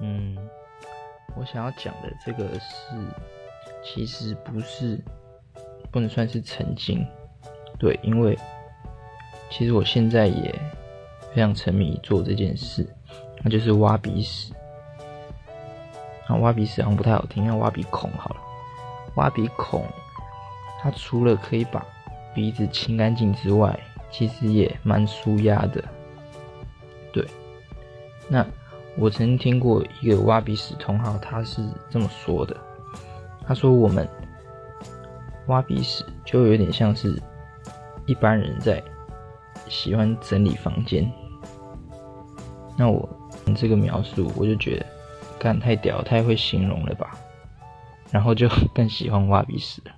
嗯，我想要讲的这个是，其实不是，不能算是曾经，对，因为其实我现在也非常沉迷做这件事，那就是挖鼻屎。啊，挖鼻屎好像不太好听，要挖鼻孔好了。挖鼻孔，它除了可以把鼻子清干净之外，其实也蛮舒压的。对，那。我曾经听过一个挖鼻屎同好，他是这么说的：“他说我们挖鼻屎就有点像是一般人在喜欢整理房间。”那我这个描述，我就觉得干太屌，太会形容了吧，然后就更喜欢挖鼻屎了。